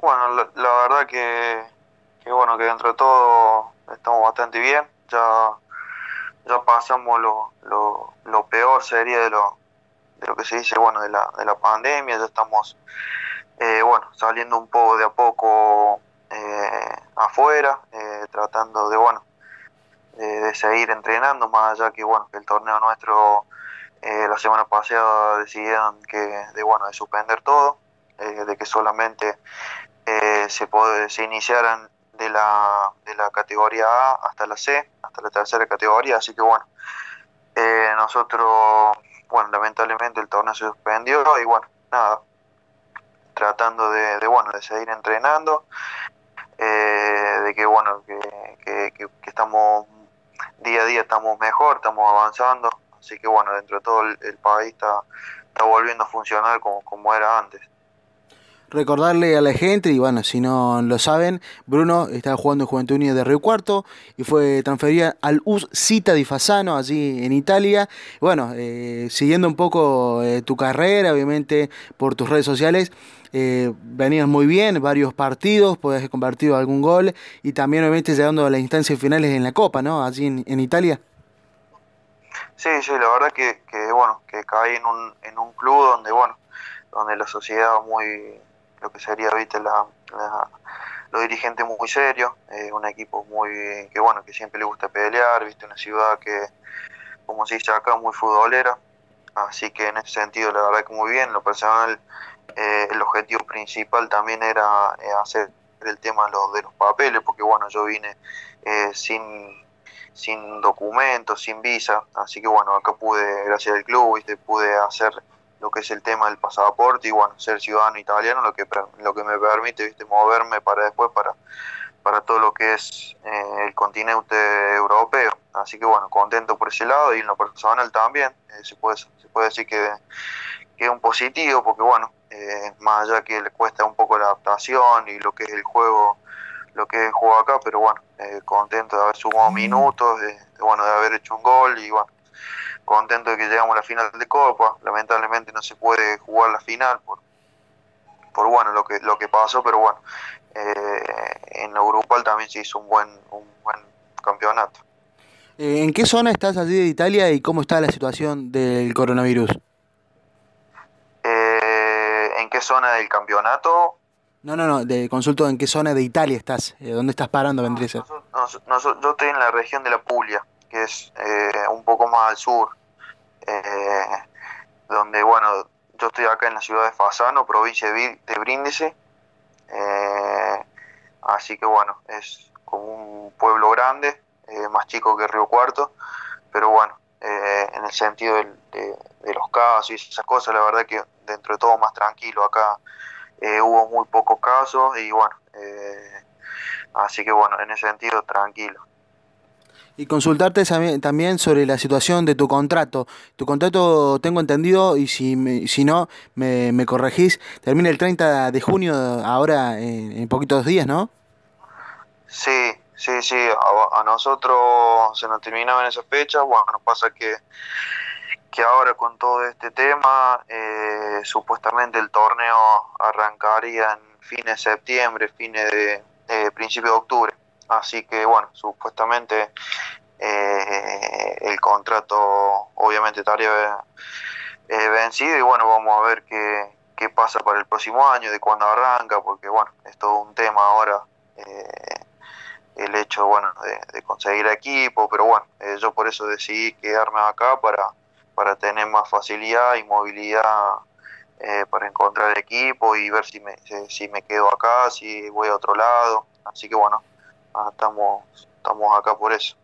Bueno, la, verdad que, bueno, que dentro de todo estamos bastante bien. Ya, ya pasamos lo, lo, peor sería de lo, de lo que se dice, bueno, de la, de la pandemia. Ya estamos, eh, bueno, saliendo un poco de a poco eh, afuera, eh, tratando de, bueno, de seguir entrenando, más allá que, bueno, que el torneo nuestro la semana pasada decidieron que, de, bueno, de suspender todo, de que solamente se, se iniciaran de la, de la categoría A hasta la C, hasta la tercera categoría, así que bueno, eh, nosotros, bueno, lamentablemente el torneo se suspendió y bueno, nada, tratando de, bueno, de seguir entrenando, eh, de que bueno, que, que, estamos día a día estamos mejor, estamos avanzando, así que bueno, dentro de todo el, país está, está volviendo a funcionar como, como era antes recordarle a la gente, y bueno, si no lo saben, Bruno estaba jugando en Juventud Unida de Río Cuarto y fue transferida al US Cita di Fasano, allí en Italia. Bueno, eh, siguiendo un poco eh, tu carrera, obviamente por tus redes sociales, eh, venías muy bien, varios partidos, podías convertido algún gol y también obviamente llegando a las instancias finales en la Copa, ¿no? Allí en, Italia. Sí, sí, la verdad que, que, bueno, que caí en un, en un club donde, bueno, donde la sociedad muy lo que sería viste la, los dirigentes muy serios eh, un equipo muy que bueno que siempre le gusta pelear viste una ciudad que como se dice acá muy futbolera. Así que en ese sentido la verdad que muy bien lo personal eh, el objetivo principal también era eh, hacer el tema los, de los papeles porque bueno yo vine sin sin documentos sin visa. Así que bueno acá pude gracias al club viste pude hacer lo que es el tema del pasaporte y bueno, ser ciudadano italiano, lo que, lo que me permite ¿viste? moverme para después para, para todo lo que es eh, el continente europeo. Así que bueno, contento por ese lado y en lo personal también, eh, se, puede, se puede decir que, que es un positivo porque bueno, eh, más allá que le cuesta un poco la adaptación y lo que es el juego, lo que es el juego acá, pero bueno, contento de haber sumado minutos, de, bueno, de haber hecho un gol y bueno, contento de que llegamos a la final de Copa. Lamentablemente no se puede jugar la final por, por bueno lo que lo que pasó, pero bueno, eh, en lo grupal también se hizo un buen un buen campeonato. Eh, ¿En qué zona estás allí de Italia y cómo está la situación del coronavirus? Eh, ¿En qué zona del campeonato? No, no, no, de consulto en qué zona de Italia estás, ¿dónde estás parando vendría yo estoy en la región de la Puglia que es eh, un poco más al sur, eh, donde, bueno, yo estoy acá en la ciudad de Fasano, provincia de Brindisi, eh, así que bueno, es como un pueblo grande, más chico que Río Cuarto, pero bueno, en el sentido de, los casos y esas cosas, la verdad que dentro de todo más tranquilo acá. hubo muy pocos casos y bueno, así que bueno, en ese sentido tranquilo. Y consultarte también sobre la situación de tu contrato. Tu contrato, tengo entendido, y si, si no, me, me, corregís, termina el 30 de junio, ahora en, poquitos días, ¿no? Sí, sí, sí. A, nosotros se nos terminaba en esa fecha. Bueno, nos pasa que, que ahora con todo este tema, eh, supuestamente el torneo arrancaría en fines de septiembre, fines de principio de octubre. Así que bueno, supuestamente eh, el contrato obviamente estaría eh, vencido y bueno, vamos a ver qué, qué, pasa para el próximo año, de cuándo arranca, porque bueno, es todo un tema ahora eh, el hecho bueno de, conseguir equipo, pero bueno, yo por eso decidí quedarme acá para, para tener más facilidad y movilidad para encontrar equipo y ver si me, si me quedo acá, si voy a otro lado, así que bueno, estamos, estamos acá por eso.